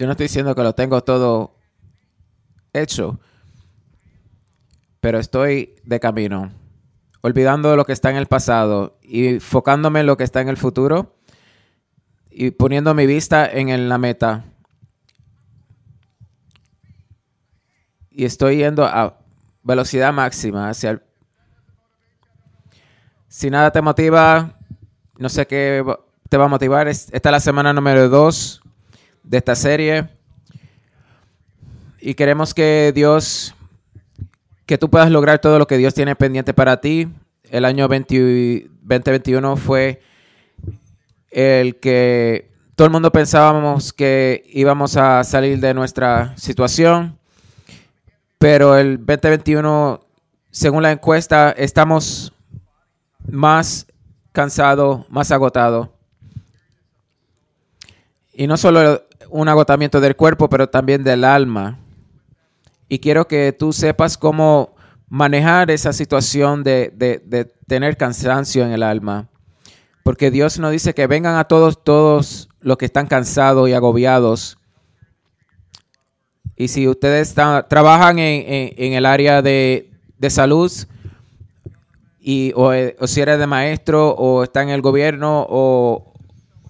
Yo no estoy diciendo que lo tengo todo hecho, pero estoy de camino, olvidando lo que está en el pasado y enfocándome en lo que está en el futuro y poniendo mi vista en la meta. Y estoy yendo a velocidad máxima hacia el... Si nada te motiva, no sé qué te va a motivar. Esta es la semana número 2 de esta serie. Y queremos que Dios, que tú puedas lograr todo lo que Dios tiene pendiente para ti. El año 2021 fue el que todo el mundo pensábamos que íbamos a salir de nuestra situación, pero el 2021, según la encuesta, estamos más cansados, más agotados. Y no solo un agotamiento del cuerpo, pero también del alma. Y quiero que tú sepas cómo manejar esa situación de, de tener cansancio en el alma. Porque Dios nos dice que vengan a todos, todos los que están cansados y agobiados. Y si ustedes trabajan en, el área de, salud, y, o, si eres de maestro, o está en el gobierno, o,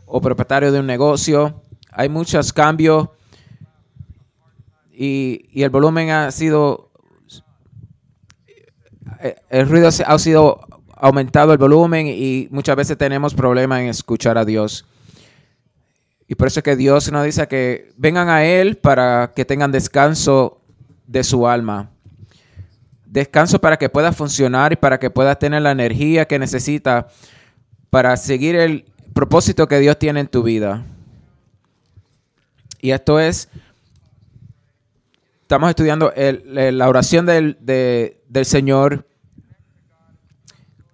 o propietario de un negocio, hay muchos cambios y, y, el volumen ha sido, eh, el ruido ha sido aumentado el volumen y muchas veces tenemos problemas en escuchar a Dios. Y por eso es que Dios nos dice que vengan a Él para que tengan descanso de su alma. Descanso para que pueda funcionar y para que pueda tener la energía que necesita para seguir el propósito que Dios tiene en tu vida. Y esto es, estamos estudiando la oración del, del Señor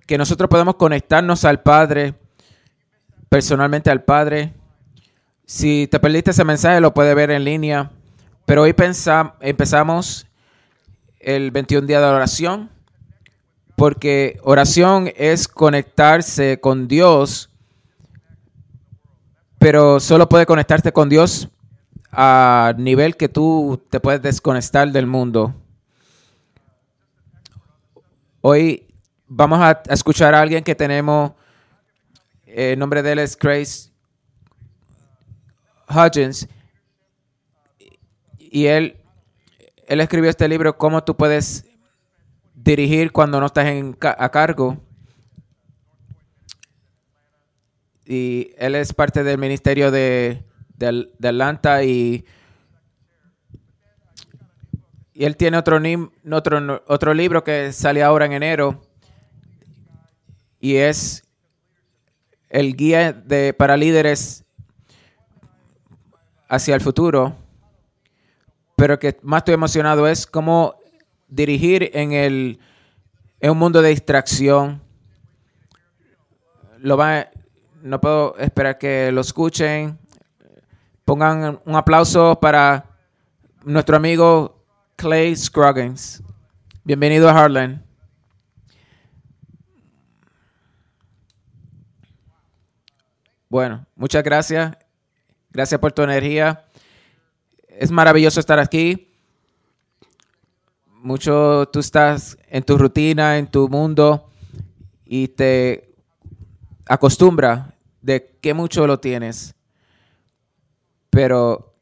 que nosotros podemos conectarnos al Padre, personalmente al Padre. Si te perdiste ese mensaje, lo puedes ver en línea. Pero hoy empezamos el 21 día de oración, porque oración es conectarse con Dios, pero solo puede conectarte con Dios a nivel que tú te puedes desconectar del mundo. Hoy vamos a, escuchar a alguien que tenemos, eh, el nombre de él es Grace Hudgens, y él, él escribió este libro, Cómo tú puedes dirigir cuando no estás a cargo. Y él es parte del ministerio de, de, Atlanta y, y él tiene otro, otro, otro libro que sale ahora en enero y es el guía de, para líderes hacia el futuro. Pero que más estoy emocionado es cómo dirigir en, el, en un mundo de distracción. Lo va, no puedo esperar que lo escuchen. Pongan un aplauso para nuestro amigo Clay Scroggins. Bienvenido a Harlan. Bueno, muchas gracias. Gracias por tu energía. Es maravilloso estar aquí. Mucho tú estás en tu rutina, en tu mundo y te acostumbra de que mucho lo tienes. Pero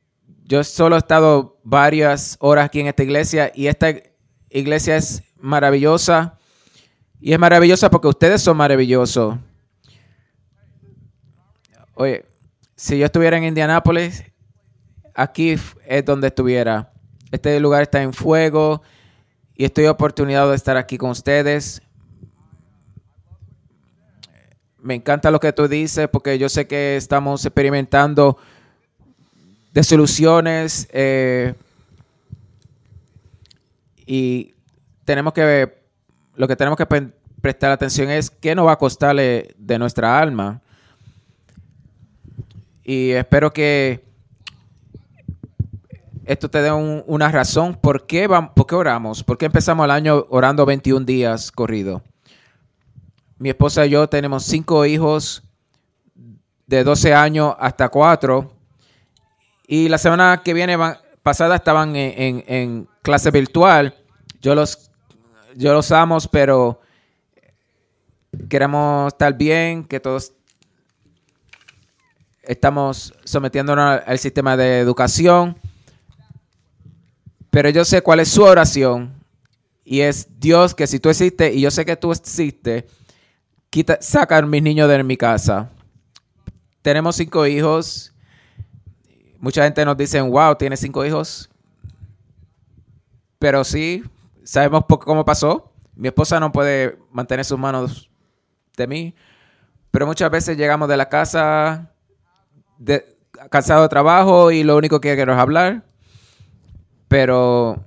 yo solo he estado varias horas aquí en esta iglesia y esta iglesia es maravillosa. Y es maravillosa porque ustedes son maravillosos. Oye, si yo estuviera en Indianápolis, aquí es donde estuviera. Este lugar está en fuego y estoy oportunidad de estar aquí con ustedes. Me encanta lo que tú dices porque yo sé que estamos experimentando de soluciones eh, y tenemos que lo que tenemos que prestar atención es qué nos va a costarle de nuestra alma y espero que esto te dé una razón por qué, por qué oramos, por qué empezamos el año orando 21 días corrido. Mi esposa y yo tenemos cinco hijos de 12 años hasta 4 Y la semana que viene pasada estaban en, clase virtual. Yo los, yo los amo, pero queremos estar bien, que todos estamos sometiéndonos al sistema de educación. Pero yo sé cuál es su oración. Y es Dios que si tú existes y yo sé que tú existes, quita, saca a mis niños de mi casa. Tenemos cinco hijos. Mucha gente nos dice, wow, tiene cinco hijos. Pero sí, sabemos cómo pasó. Mi esposa no puede mantener sus manos de mí. Pero muchas veces llegamos de la casa de, cansado de trabajo y lo único que quiero es hablar. Pero,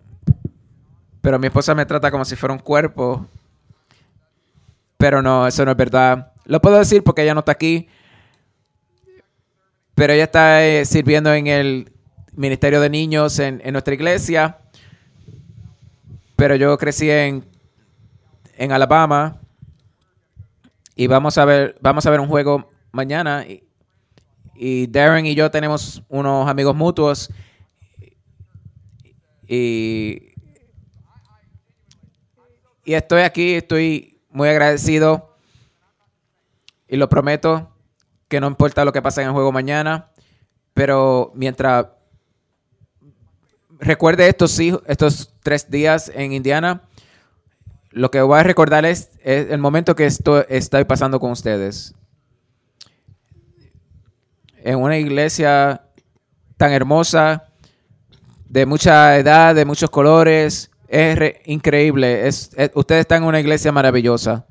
pero mi esposa me trata como si fuera un cuerpo. Pero no, eso no es verdad. Lo puedo decir porque ella no está aquí. Pero ella está eh, sirviendo en el Ministerio de Niños en, nuestra iglesia. Pero yo crecí en, en Alabama. Y vamos a ver, vamos a ver un juego mañana. Y, y Darren y yo tenemos unos amigos mutuos. Y, y estoy aquí, estoy muy agradecido. Y lo prometo que no importa lo que pase en el juego mañana. Pero mientras recuerde estos, estos tres días en Indiana, lo que voy a recordar es, el momento que estoy, estoy pasando con ustedes. En una iglesia tan hermosa, de mucha edad, de muchos colores. Es increíble. Es, ustedes están en una iglesia maravillosa.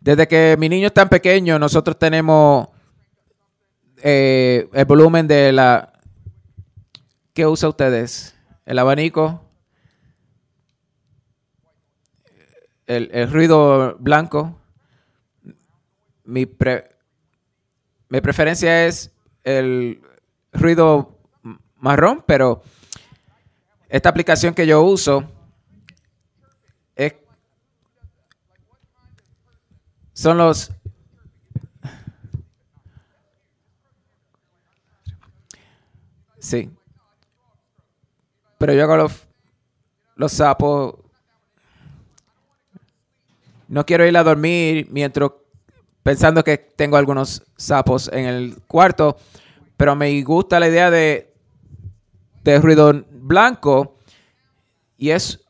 Desde que mi niño es tan pequeño, nosotros tenemos eh, el volumen de la... ¿Qué usa ustedes? El abanico. El, ruido blanco. Mi, mi preferencia es el ruido marrón, pero esta aplicación que yo uso es, son los sí pero yo hago los, los sapos no quiero ir a dormir mientras pensando que tengo algunos sapos en el cuarto pero me gusta la idea de de ruido blanco y es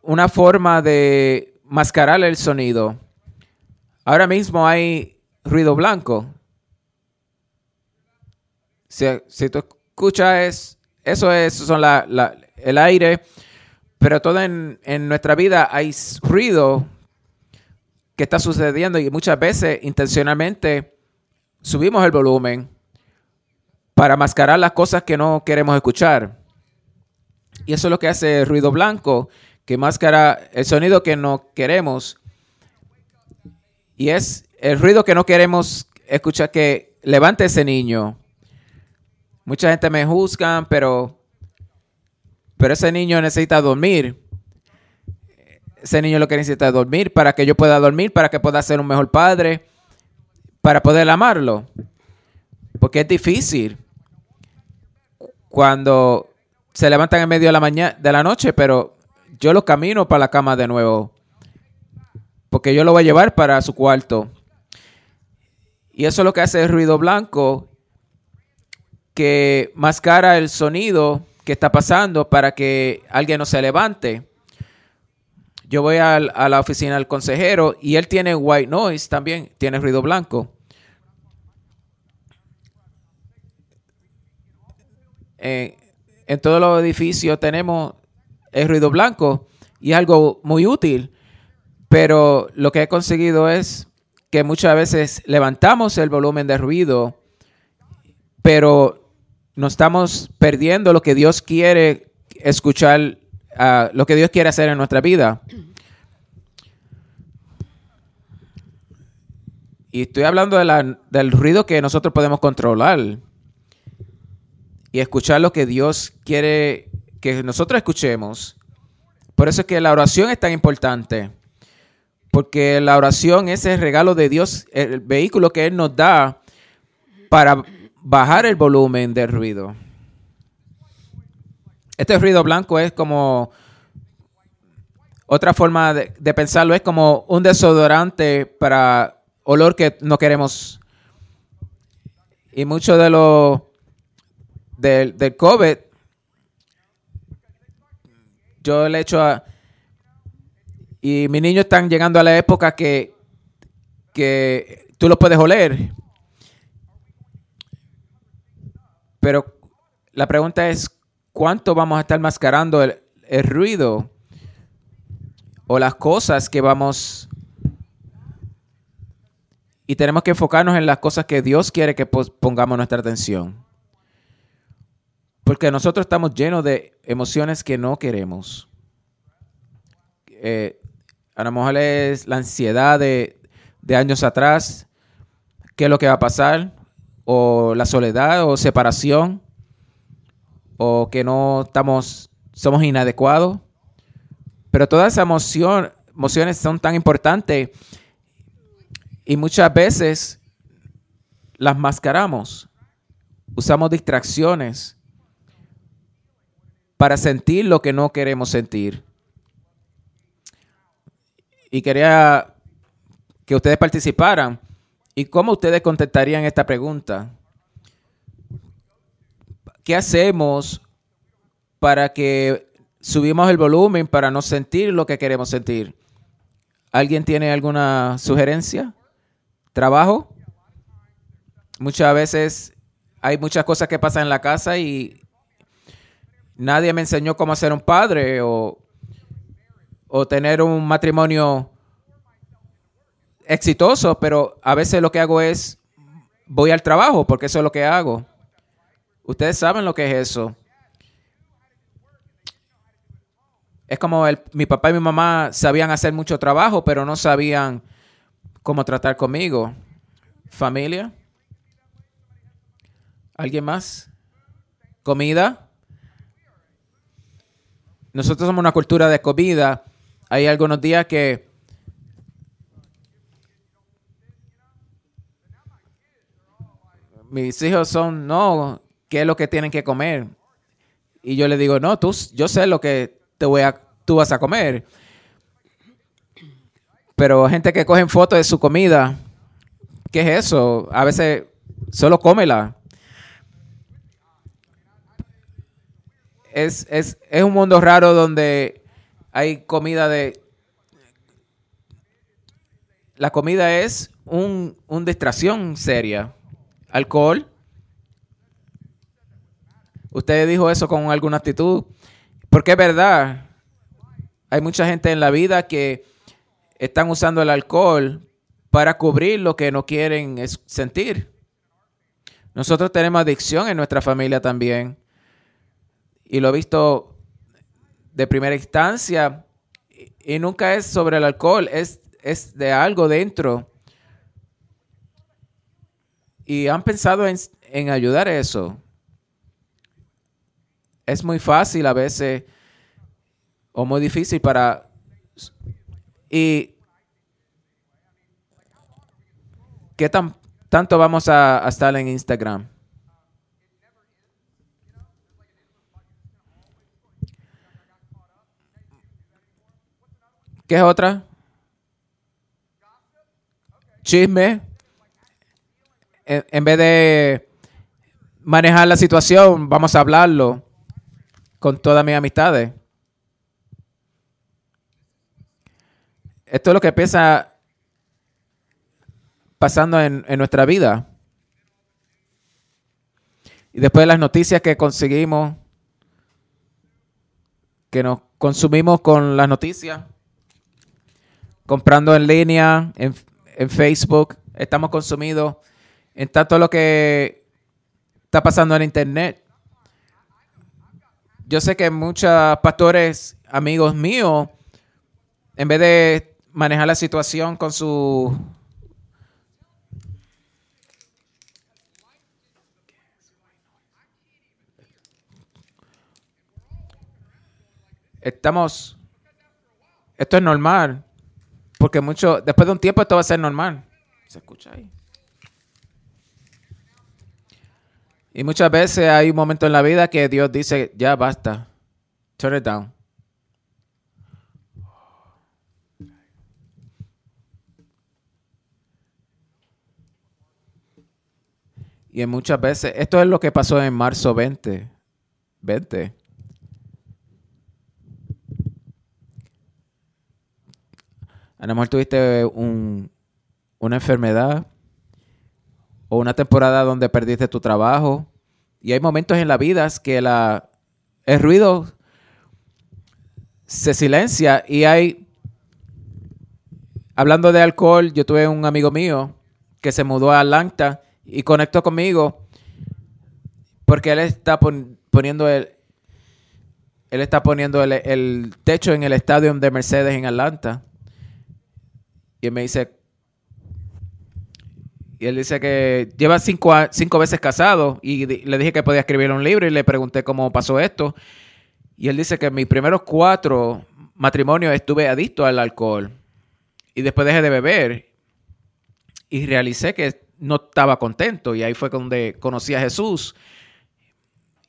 una forma de mascarar el sonido. Ahora mismo hay ruido blanco. Si, tú escuchas, eso es son el aire, pero todo en, en nuestra vida hay ruido que está sucediendo y muchas veces intencionalmente subimos el volumen para mascarar las cosas que no queremos escuchar. Y eso es lo que hace el ruido blanco, que mascara el sonido que no queremos. Y es el ruido que no queremos escuchar que levante ese niño. Mucha gente me juzga, pero, pero ese niño necesita dormir. Ese niño lo que necesita es dormir para que yo pueda dormir, para que pueda ser un mejor padre, para poder amarlo. Porque es difícil cuando se levantan en medio de la mañana de la noche, pero yo lo camino para la cama de nuevo. Porque yo lo voy a llevar para su cuarto. Y eso es lo que hace el ruido blanco, que mascara el sonido que está pasando para que alguien no se levante. Yo voy a, a la oficina del consejero y él tiene white noise también, tiene ruido blanco. Eh, en todos los edificios tenemos el ruido blanco y algo muy útil, pero lo que he conseguido es que muchas veces levantamos el volumen de ruido, pero nos estamos perdiendo lo que Dios quiere escuchar, uh, lo que Dios quiere hacer en nuestra vida. Y estoy hablando del ruido que nosotros podemos controlar y escuchar lo que Dios quiere que nosotros escuchemos. Por eso es que la oración es tan importante. Porque la oración es el regalo de Dios, el vehículo que Él nos da para bajar el volumen del ruido. Este ruido blanco es como otra forma de, pensarlo, es como un desodorante para olor que no queremos. Y mucho de lo del, del COVID, yo le echo a... Y mis niños están llegando a la época que, que tú los puedes oler. Pero la pregunta es, ¿cuánto vamos a estar mascarando el, el ruido o las cosas que vamos... Y tenemos que enfocarnos en las cosas que Dios quiere que pongamos nuestra atención. Porque nosotros estamos llenos de emociones que no queremos. Eh, a lo mejor es la ansiedad de, años atrás, qué es lo que va a pasar, o la soledad o separación, o que no estamos, somos inadecuados. Pero todas esas emociones son tan importantes y muchas veces las mascaramos. Usamos distracciones para sentir lo que no queremos sentir. Y quería que ustedes participaran. ¿Y cómo ustedes contestarían esta pregunta? ¿Qué hacemos para que subimos el volumen para no sentir lo que queremos sentir? ¿Alguien tiene alguna sugerencia? ¿Trabajo? Muchas veces hay muchas cosas que pasan en la casa y nadie me enseñó cómo ser un padre o, o tener un matrimonio exitoso, pero a veces lo que hago es voy al trabajo porque eso es lo que hago. Ustedes saben lo que es eso. Es como el, mi papá y mi mamá sabían hacer mucho trabajo, pero no sabían cómo tratar conmigo. Familia. ¿Alguien más? Comida. Nosotros somos una cultura de comida. Hay algunos días que mis hijos son, no, ¿qué es lo que tienen que comer? Y yo le digo, no, tú, yo sé lo que te voy a, tú vas a comer. Pero gente que cogen fotos de su comida, ¿qué es eso? A veces solo cómela. es, es, es un mundo raro donde hay comida de... La comida es un, una distracción seria. Alcohol. Usted dijo eso con alguna actitud. Porque es verdad. Hay mucha gente en la vida que están usando el alcohol para cubrir lo que no quieren sentir. Nosotros tenemos adicción en nuestra familia también y lo he visto de primera instancia y nunca es sobre el alcohol, es, es de algo dentro. Y han pensado en, en ayudar a eso. Es muy fácil a veces o muy difícil para... Y ¿qué tan, tanto vamos a, a estar en Instagram? ¿Qué es otra? Chisme. En, vez de manejar la situación, vamos a hablarlo con todas mis amistades. Esto es lo que empieza pasando en, en nuestra vida. Y después de las noticias que conseguimos, que nos consumimos con las noticias, comprando en línea, en, Facebook, estamos consumidos en tanto lo que está pasando en Internet. Yo sé que muchos pastores, amigos míos, en vez de manejar la situación con su estamos esto es normal porque mucho, después de un tiempo esto va a ser normal. ¿Se escucha ahí? Y muchas veces hay un momento en la vida que Dios dice, ya basta, turn it down. Y en muchas veces, esto es lo que pasó en marzo 20. 20. A lo mejor tuviste un, una enfermedad o una temporada donde perdiste tu trabajo. Y hay momentos en la vida que la, el ruido se silencia y hay... Hablando de alcohol, yo tuve un amigo mío que se mudó a Atlanta y conectó conmigo porque él está poniendo el, él está poniendo el, el, techo en el estadio de Mercedes en Atlanta. Y me dice, y él dice que lleva cinco, cinco veces casado y le dije que podía escribir un libro y le pregunté cómo pasó esto. Y él dice que en mis primeros cuatro matrimonios estuve adicto al alcohol y después dejé de beber y realicé que no estaba contento y ahí fue donde conocí a Jesús.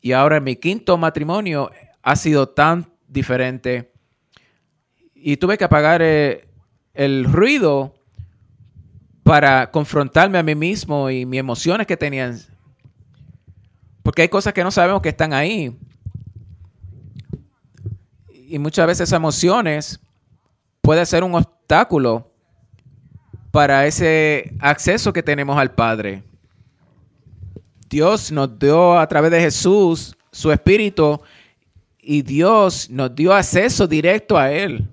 Y ahora en mi quinto matrimonio ha sido tan diferente y tuve que apagar eh, el ruido para confrontarme a mí mismo y mis emociones que tenían. Porque hay cosas que no sabemos que están ahí. Y muchas veces esas emociones puede ser un obstáculo para ese acceso que tenemos al Padre. Dios nos dio a través de Jesús su espíritu y Dios nos dio acceso directo a Él.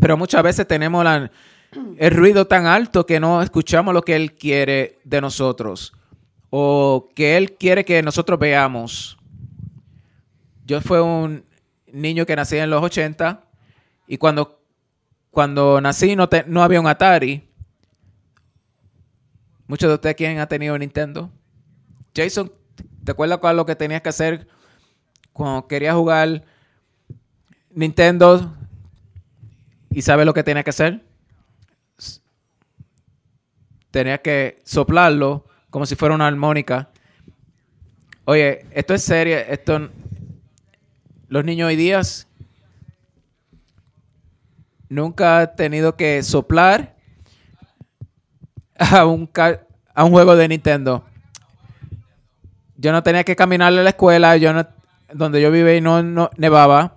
Pero muchas veces tenemos el ruido tan alto que no escuchamos lo que Él quiere de nosotros o que Él quiere que nosotros veamos. Yo fui un niño que nací en los 80 y cuando, cuando nací no, no había un Atari. Muchos de ustedes quién ha tenido Nintendo. Jason, ¿te acuerdas cuál lo que tenías que hacer cuando querías jugar Nintendo y sabes lo que tenías que hacer? tenía que soplarlo como si fuera una armónica. Oye, esto es serio, esto los niños hoy día nunca han tenido que soplar a un, a un juego de Nintendo. Yo no tenía que caminar a la escuela, yo no, donde yo vive y no, no nevaba.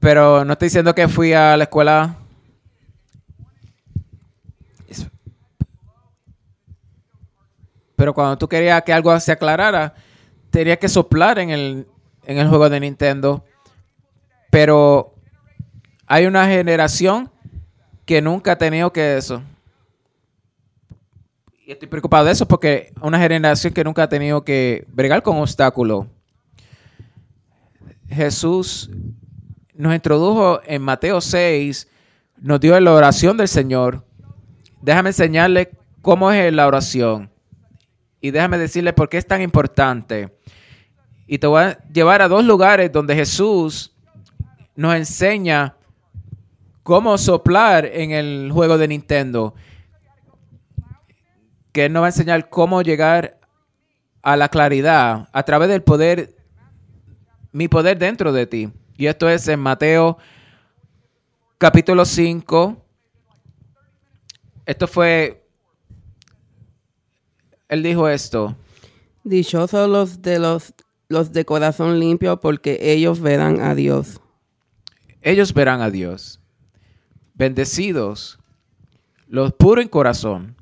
Pero no estoy diciendo que fui a la escuela Pero cuando tú querías que algo se aclarara, tenías que soplar en el, en el juego de Nintendo. Pero hay una generación que nunca ha tenido que eso. Y estoy preocupado de eso porque una generación que nunca ha tenido que bregar con obstáculos. Jesús nos introdujo en Mateo 6, nos dio la oración del Señor. Déjame enseñarle cómo es la oración. Y déjame decirle por qué es tan importante. Y te voy a llevar a dos lugares donde Jesús nos enseña cómo soplar en el juego de Nintendo. Que Él nos va a enseñar cómo llegar a la claridad a través del poder, mi poder dentro de ti. Y esto es en Mateo capítulo 5. Esto fue él dijo esto. Dichosos los de los, los de corazón limpio, porque ellos verán a Dios. Ellos verán a Dios. Bendecidos los puros en corazón.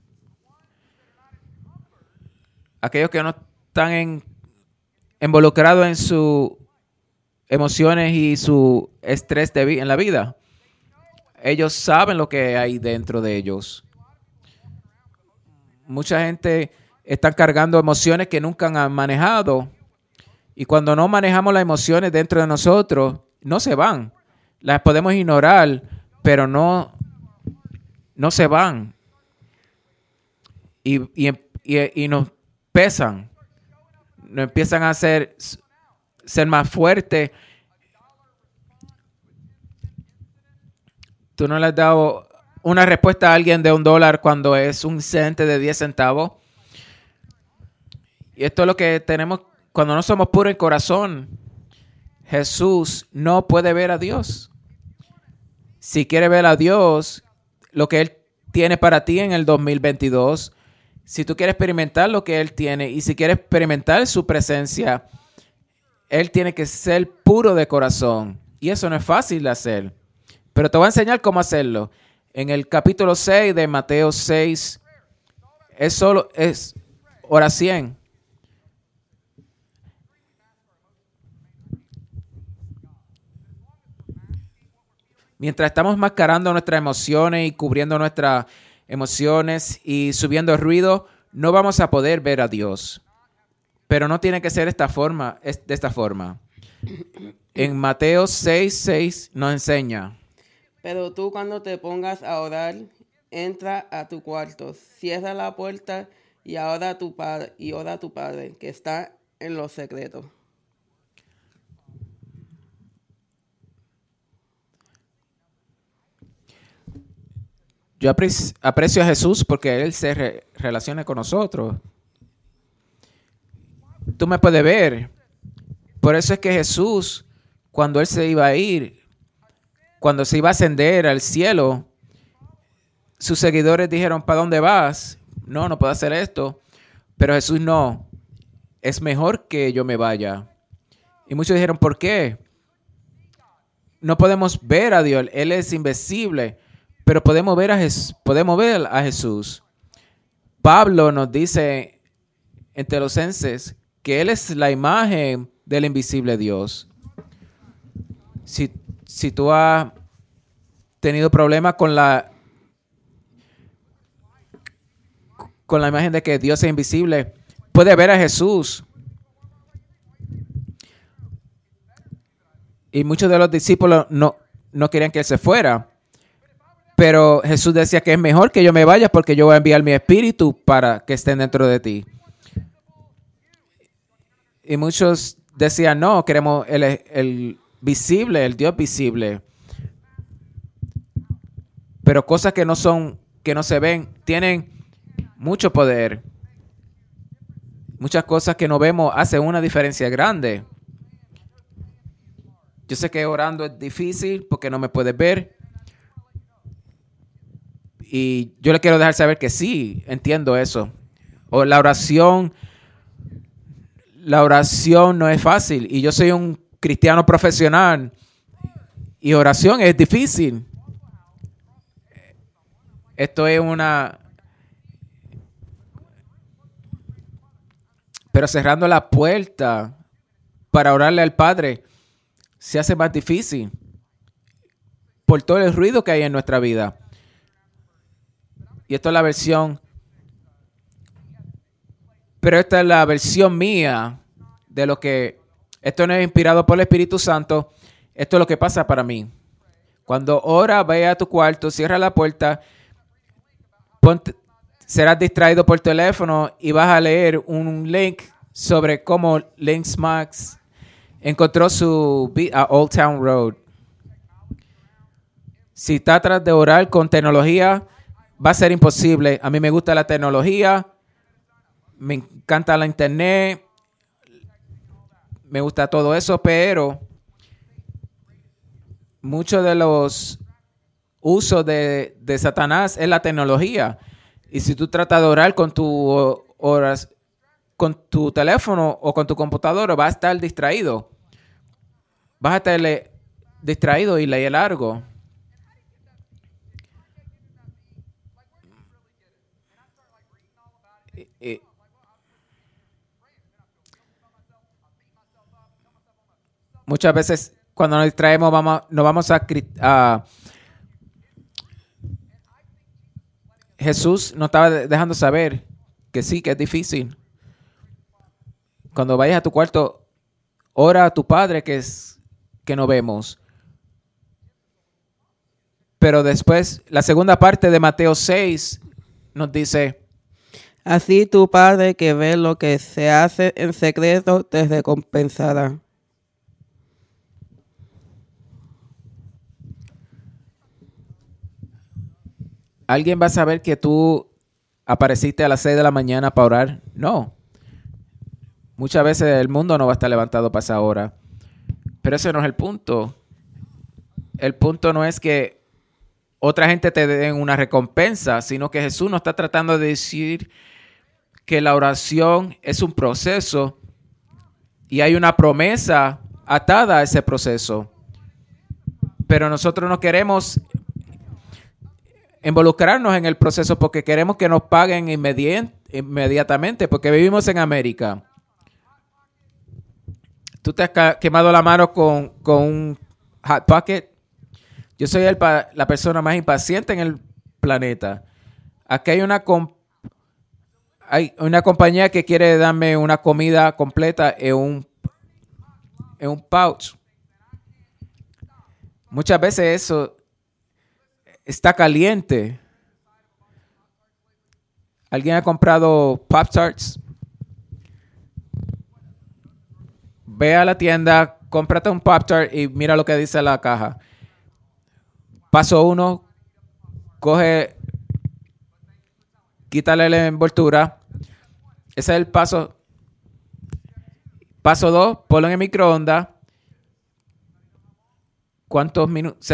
Aquellos que no están en, involucrados en sus emociones y su estrés de, en la vida. Ellos saben lo que hay dentro de ellos. Mucha gente están cargando emociones que nunca han manejado. Y cuando no manejamos las emociones dentro de nosotros, no se van. Las podemos ignorar, pero no, no se van. Y, y, nos pesan. Nos empiezan a hacer ser más fuertes. Tú no le has dado una respuesta a alguien de un dólar cuando es un incidente de 10 centavos Y esto es lo que tenemos cuando no somos puros en corazón. Jesús no puede ver a Dios. Si quiere ver a Dios, lo que Él tiene para ti en el 2022, si tú quieres experimentar lo que Él tiene y si quieres experimentar su presencia, Él tiene que ser puro de corazón. Y eso no es fácil de hacer. Pero te voy a enseñar cómo hacerlo. En el capítulo 6 de Mateo 6, es solo, es 100. Mientras estamos mascarando nuestras emociones y cubriendo nuestras emociones y subiendo ruido, no vamos a poder ver a Dios. Pero no tiene que ser esta forma, de esta forma. En Mateo 6, 6 nos enseña. Pero tú cuando te pongas a orar, entra a tu cuarto, cierra la puerta y ahora a tu padre y ora a tu padre que está en los secretos. Yo aprecio a Jesús porque Él se relaciona con nosotros. Tú me puedes ver. Por eso es que Jesús, cuando Él se iba a ir, cuando se iba a ascender al cielo, sus seguidores dijeron, ¿para dónde vas? No, no puedo hacer esto. Pero Jesús no. Es mejor que yo me vaya. Y muchos dijeron, ¿por qué? No podemos ver a Dios. Él es invisible pero podemos ver a, Jesús, podemos ver a Jesús. Pablo nos dice en Telosenses que Él es la imagen del invisible Dios. Si, si tú has tenido problemas con la con la imagen de que Dios es invisible, puede ver a Jesús. Y muchos de los discípulos no, no querían que Él se fuera. Pero Jesús decía que es mejor que yo me vaya porque yo voy a enviar mi espíritu para que estén dentro de ti. Y muchos decían, no, queremos el, visible, el Dios visible. Pero cosas que no son, que no se ven, tienen mucho poder. Muchas cosas que no vemos hacen una diferencia grande. Yo sé que orando es difícil porque no me puedes ver, y yo le quiero dejar saber que sí, entiendo eso. O la oración, la oración no es fácil. Y yo soy un cristiano profesional. Y oración es difícil. Esto es una... Pero cerrando la puerta para orarle al Padre se hace más difícil por todo el ruido que hay en nuestra vida. Y esto es la versión, pero esta es la versión mía de lo que, esto no es inspirado por el Espíritu Santo, esto es lo que pasa para mí. Cuando ora, ve a tu cuarto, cierra la puerta, serás distraído por teléfono y vas a leer un link sobre cómo Links Max encontró su a Old Town Road. Si tratas de orar con tecnología, va a ser imposible. A mí me gusta la tecnología, me encanta la internet, me gusta todo eso, pero muchos de los usos de, Satanás es la tecnología. Y si tú tratas de orar con tu horas, con tu teléfono o con tu computadora, vas a estar distraído. Vas a estar distraído y leer largo. Muchas veces cuando nos distraemos vamos, nos vamos a, Jesús nos estaba dejando saber que sí, que es difícil. Cuando vayas a tu cuarto, ora a tu Padre que es que no vemos. Pero después, la segunda parte de Mateo 6 nos dice, Así tu Padre que ve lo que se hace en secreto te recompensará. ¿Alguien va a saber que tú apareciste a las 6 de la mañana para orar? No. Muchas veces el mundo no va a estar levantado para esa hora. Pero ese no es el punto. El punto no es que otra gente te den una recompensa, sino que Jesús nos está tratando de decir que la oración es un proceso y hay una promesa atada a ese proceso. Pero nosotros no queremos involucrarnos en el proceso porque queremos que nos paguen inmediatamente, porque vivimos en América. Tú te has quemado la mano con, un hot pocket. Yo soy la persona más impaciente en el planeta. Aquí hay una, hay una compañía que quiere darme una comida completa en un, en un pouch. Muchas veces eso está caliente. ¿Alguien ha comprado Pop Tarts? Ve a la tienda, cómprate un Pop Tart y mira lo que dice la caja. Paso uno, coge, quítale la envoltura. Ese es el paso. Paso dos, ponlo en el microondas. ¿Cuántos minutos?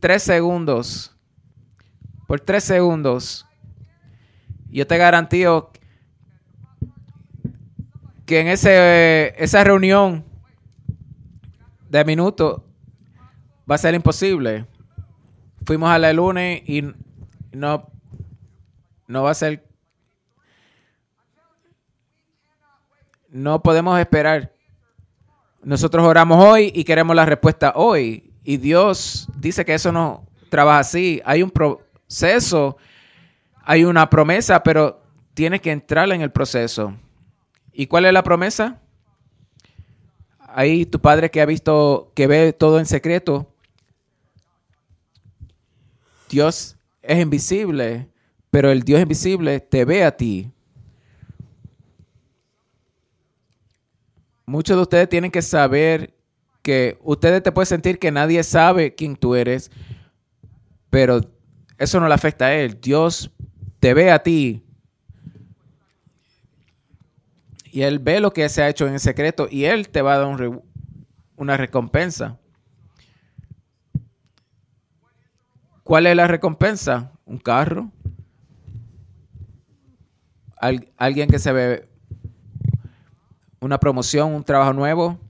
tres segundos por tres segundos, yo te garantizo que en ese, esa reunión de minutos va a ser imposible. Fuimos a la lunes y no, no va a ser. No podemos esperar. Nosotros oramos hoy y queremos la respuesta hoy. Y Dios dice que eso no trabaja así. Hay un, pro, proceso, hay una promesa, pero tienes que entrar en el proceso. ¿Y cuál es la promesa? Ahí tu padre que ha visto, que ve todo en secreto. Dios es invisible, pero el Dios invisible te ve a ti. Muchos de ustedes tienen que saber que ustedes te pueden sentir que nadie sabe quién tú eres, pero eso no le afecta a él. Dios te ve a ti. Y él ve lo que se ha hecho en secreto y él te va a dar una recompensa. ¿Cuál es la recompensa? Un carro. alguien que se ve una promoción, un trabajo nuevo.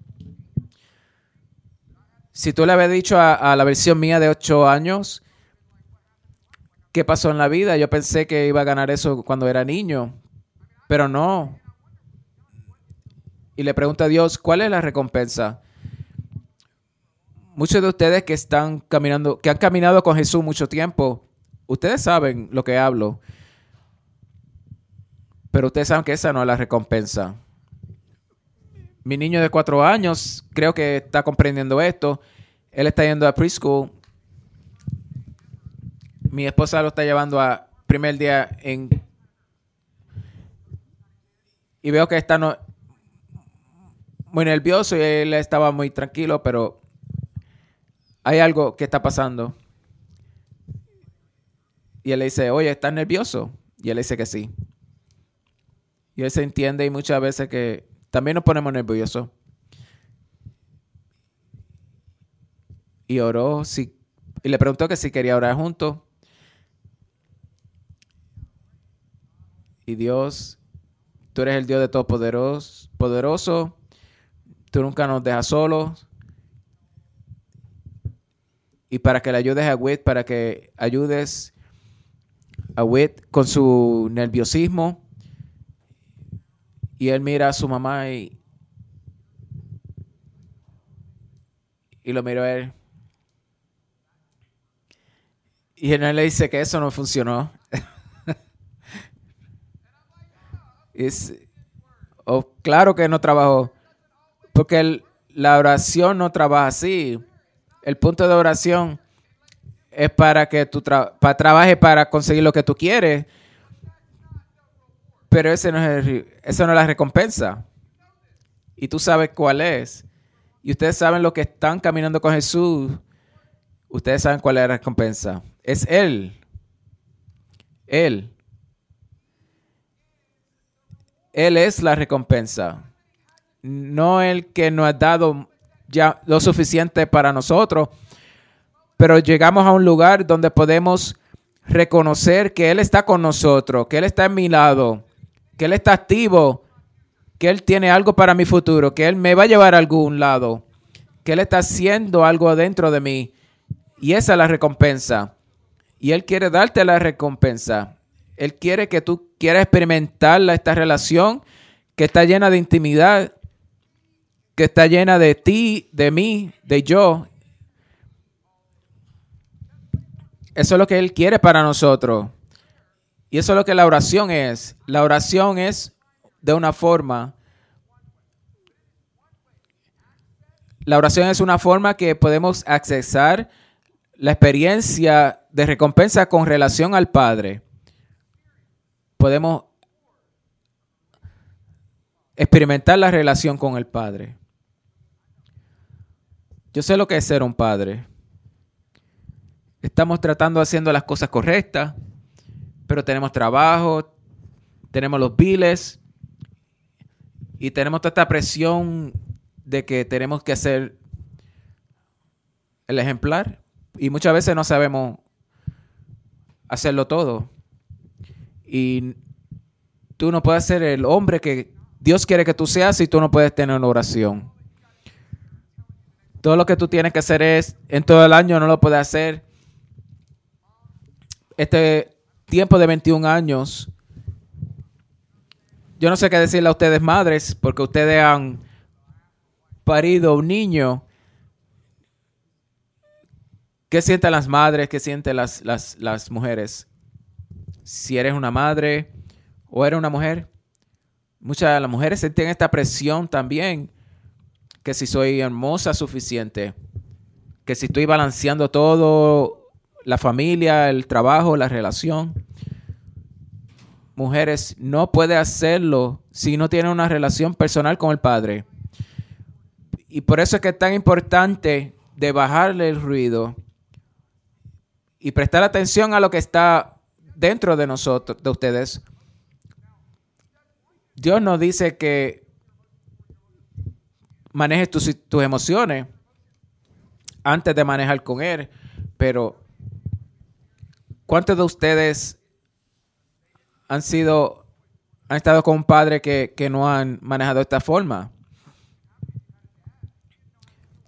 Si tú le habías dicho a, a la versión mía de 8 años qué pasó en la vida. Yo pensé que iba a ganar eso cuando era niño, pero no. Y le pregunto a Dios, ¿cuál es la recompensa? Muchos de ustedes que están caminando, que han caminado con Jesús mucho tiempo, ustedes saben lo que hablo. Pero ustedes saben que esa no es la recompensa. Mi niño de cuatro años creo que está comprendiendo esto. Él está yendo a preschool mi esposa lo está llevando a primer día en... Y veo que está no, muy nervioso y él estaba muy tranquilo, pero hay algo que está pasando. Y él le dice, oye, ¿estás nervioso? Y él dice que sí. Y él se entiende y muchas veces que también nos ponemos nerviosos. Y oró, y le preguntó que si quería orar juntos. Y Dios, tú eres el Dios de todo poderoso, poderoso, tú nunca nos dejas solos. Y para que le ayudes a Whit, para que ayudes a Whit con su nerviosismo. Y él mira a su mamá y, y lo mira a él. Y él le dice que eso no funcionó. Es, oh, claro que no trabajó, porque la oración no trabaja así. El punto de oración es para que tú para trabajes para conseguir lo que tú quieres, pero ese no es eso no es la recompensa. Y tú sabes cuál es. Y ustedes saben lo que están caminando con Jesús. Ustedes saben cuál es la recompensa. Es Él. Él. Él es la recompensa. no el que nos ha dado ya lo suficiente para nosotros, pero llegamos a un lugar donde podemos reconocer que Él está con nosotros, que Él está en mi lado, que Él está activo, que Él tiene algo para mi futuro, que Él me va a llevar a algún lado, que Él está haciendo algo dentro de mí. Y esa es la recompensa. Y Él quiere darte la recompensa. Él quiere que tú quieras experimentar esta relación que está llena de intimidad, que está llena de ti, de mí, de yo. Eso es lo que Él quiere para nosotros. Y eso es lo que la oración es. La oración es de una forma. La oración es una forma que podemos accesar la experiencia de recompensa con relación al Padre. Podemos experimentar la relación con el Padre. Yo sé lo que es ser un padre. Estamos tratando haciendo las cosas correctas, pero tenemos trabajo, tenemos los biles y tenemos toda esta presión de que tenemos que hacer el ejemplar y muchas veces no sabemos hacerlo todo. Y tú no puedes ser el hombre que Dios quiere que tú seas si tú no puedes tener una oración. Todo lo que tú tienes que hacer es, en todo el año no lo puedes hacer. Este tiempo de 21 años, yo no sé qué decirle a ustedes madres, porque ustedes han parido un niño. ¿Qué sienten las madres? ¿Qué sienten las, las, las mujeres? Si eres una madre o eres una mujer. Muchas de las mujeres sienten esta presión también que si soy hermosa suficiente, que si estoy balanceando todo, la familia, el trabajo, la relación. Mujeres, no puede hacerlo si no tiene una relación personal con el Padre. Y por eso es que es tan importante de bajarle el ruido y prestar atención a lo que está dentro de nosotros, de ustedes. Dios nos dice que manejes tus, tus emociones antes de manejar con Él. Pero, ¿cuántos de ustedes han sido, han estado con un padre que, no han manejado de esta forma?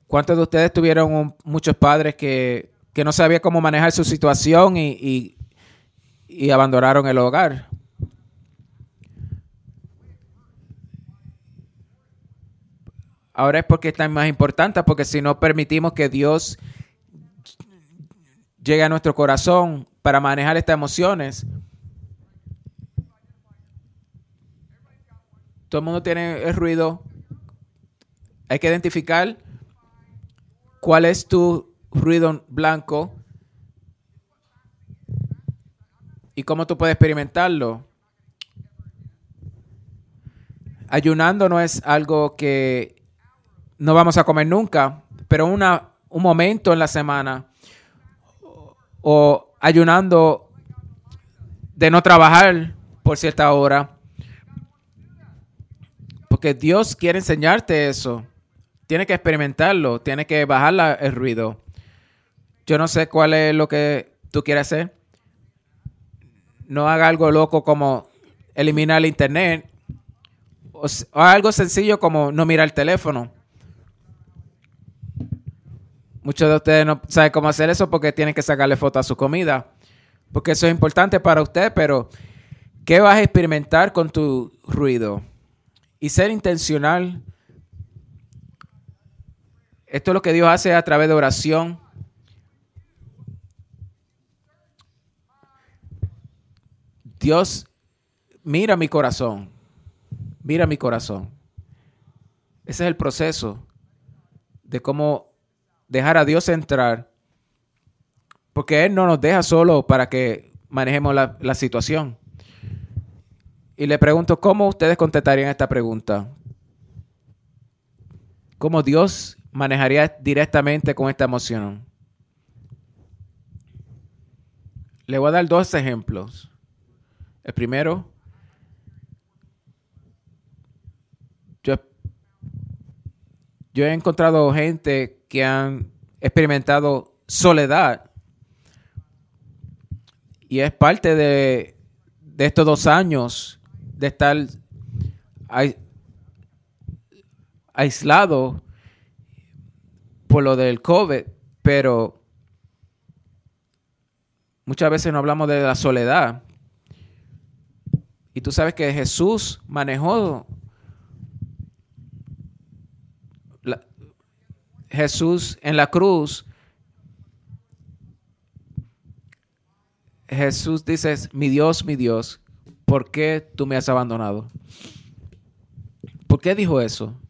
¿Cuántos de ustedes tuvieron muchos padres que, no sabían cómo manejar su situación y, y abandonaron el hogar? Ahora es porque está más importante, porque si no permitimos que Dios llegue a nuestro corazón para manejar estas emociones, todo el mundo tiene el ruido. Hay que identificar cuál es tu ruido blanco y cómo tú puedes experimentarlo. Ayunando no es algo que no vamos a comer nunca, pero una, un momento en la semana o ayunando de no trabajar por cierta hora. Porque Dios quiere enseñarte eso. Tiene que experimentarlo, tiene que bajar el ruido. Yo no sé cuál es lo que tú quieres hacer. No haga algo loco como eliminar el internet. O, algo sencillo como no mirar el teléfono. Muchos de ustedes no saben cómo hacer eso porque tienen que sacarle foto a su comida. Porque eso es importante para usted, pero ¿qué vas a experimentar con tu ruido? Y ser intencional. Esto es lo que Dios hace a través de oración. Dios mira mi corazón. Mira mi corazón. Ese es el proceso de cómo dejar a Dios entrar, porque Él no nos deja solo para que manejemos la, situación. Y le pregunto, ¿cómo ustedes contestarían esta pregunta? ¿Cómo Dios manejaría directamente con esta emoción? Le voy a dar dos ejemplos. El primero, yo he encontrado gente que han experimentado soledad. Y es parte de, de estos dos años de estar aislado por lo del COVID, pero muchas veces no hablamos de la soledad. Y tú sabes que Jesús manejó Jesús en la cruz. Jesús dice, mi Dios, mi Dios, ¿por qué tú me has abandonado? ¿Por qué dijo eso?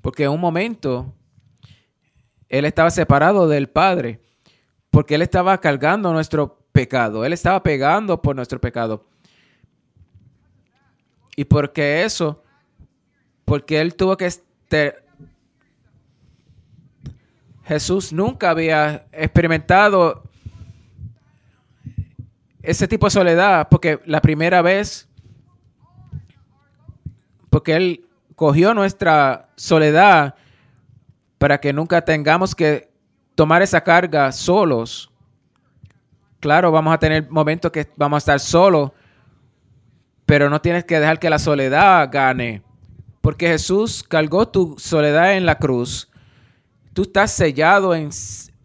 Porque en un momento él estaba separado del Padre, porque él estaba cargando nuestro pecado, él estaba pegando por nuestro pecado. Y porque eso, porque él tuvo que... Jesús nunca había experimentado ese tipo de soledad, porque la primera vez, porque Él cogió nuestra soledad para que nunca tengamos que tomar esa carga solos. Claro, vamos a tener momentos que vamos a estar solos, pero no tienes que dejar que la soledad gane, porque Jesús cargó tu soledad en la cruz. Tú estás sellado en,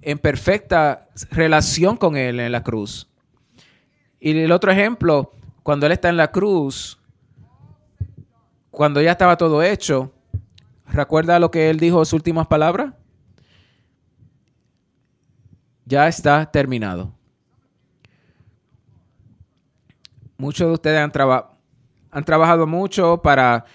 en perfecta relación con Él en la cruz. Y el otro ejemplo, cuando Él está en la cruz, cuando ya estaba todo hecho, ¿recuerda lo que Él dijo en sus últimas palabras? Ya está terminado. Muchos de ustedes han, han trabajado mucho para,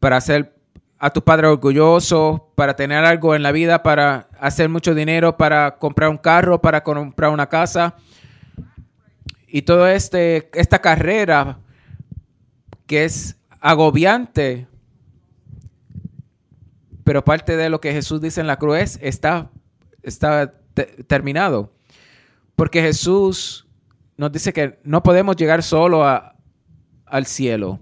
para hacer a tu padre orgulloso, para tener algo en la vida, para hacer mucho dinero, para comprar un carro, para comprar una casa. Y toda este, esta carrera que es agobiante, pero parte de lo que Jesús dice en la cruz está, está terminado. Porque Jesús nos dice que no podemos llegar solo al cielo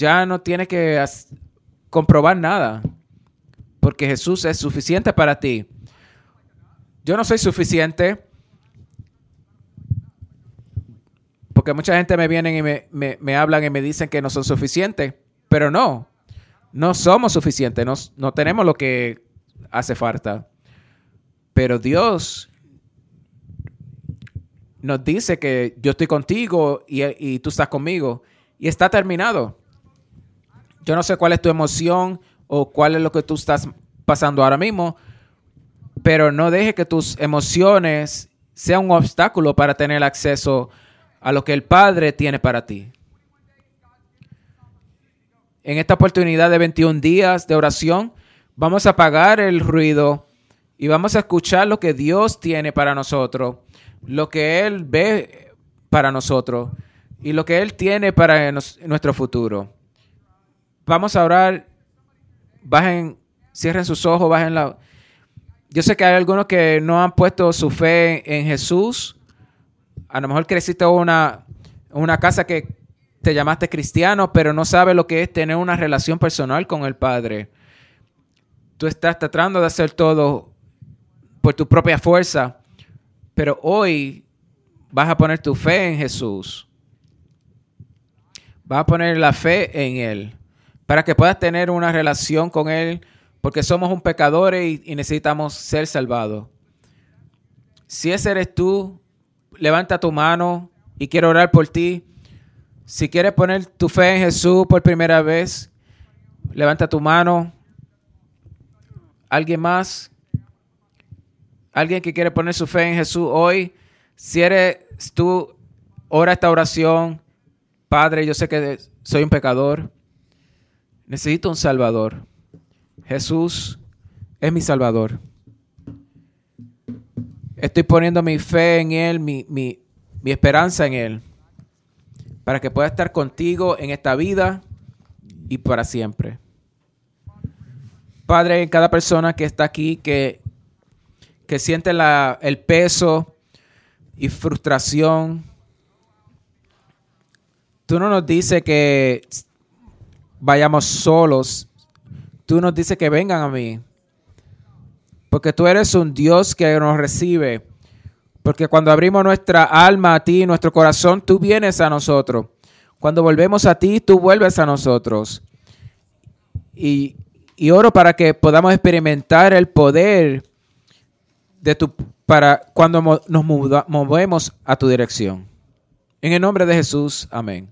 ya no tiene que comprobar nada, porque Jesús es suficiente para ti. Yo no soy suficiente, porque mucha gente me viene y me, me, hablan y me dicen que no son suficientes, pero no, no somos suficientes, no, no tenemos lo que hace falta. Pero Dios nos dice que yo estoy contigo y, tú estás conmigo. Y está terminado. Yo no sé cuál es tu emoción o cuál es lo que tú estás pasando ahora mismo, pero no deje que tus emociones sean un obstáculo para tener acceso a lo que el Padre tiene para ti. En esta oportunidad de 21 días de oración, vamos a apagar el ruido y vamos a escuchar lo que Dios tiene para nosotros, lo que Él ve para nosotros y lo que Él tiene para nuestro futuro. Vamos a orar. Bajen, cierren sus ojos, bajen la. Yo sé que hay algunos que no han puesto su fe en Jesús. A lo mejor creciste una, una casa que te llamaste cristiano, pero no sabes lo que es tener una relación personal con el Padre. Tú estás tratando de hacer todo por tu propia fuerza, pero hoy vas a poner tu fe en Jesús. Vas a poner la fe en Él para que puedas tener una relación con Él, porque somos un pecador y, necesitamos ser salvados. Si ese eres tú, levanta tu mano y quiero orar por ti. Si quieres poner tu fe en Jesús por primera vez, levanta tu mano. ¿Alguien más? ¿Alguien que quiere poner su fe en Jesús hoy? Si eres tú, ora esta oración. Padre, yo sé que soy un pecador. Necesito un Salvador. Jesús es mi Salvador. Estoy poniendo mi fe en Él, mi, mi, esperanza en Él, para que pueda estar contigo en esta vida y para siempre. Padre, en cada persona que está aquí, que, que siente la, el peso y frustración, tú no nos dices que vayamos solos. Tú nos dices que vengan a mí. Porque tú eres un Dios que nos recibe. Porque cuando abrimos nuestra alma a ti, nuestro corazón, tú vienes a nosotros. Cuando volvemos a ti, tú vuelves a nosotros. Y, y oro para que podamos experimentar el poder de tu para cuando nos movemos a tu dirección. En el nombre de Jesús, amén.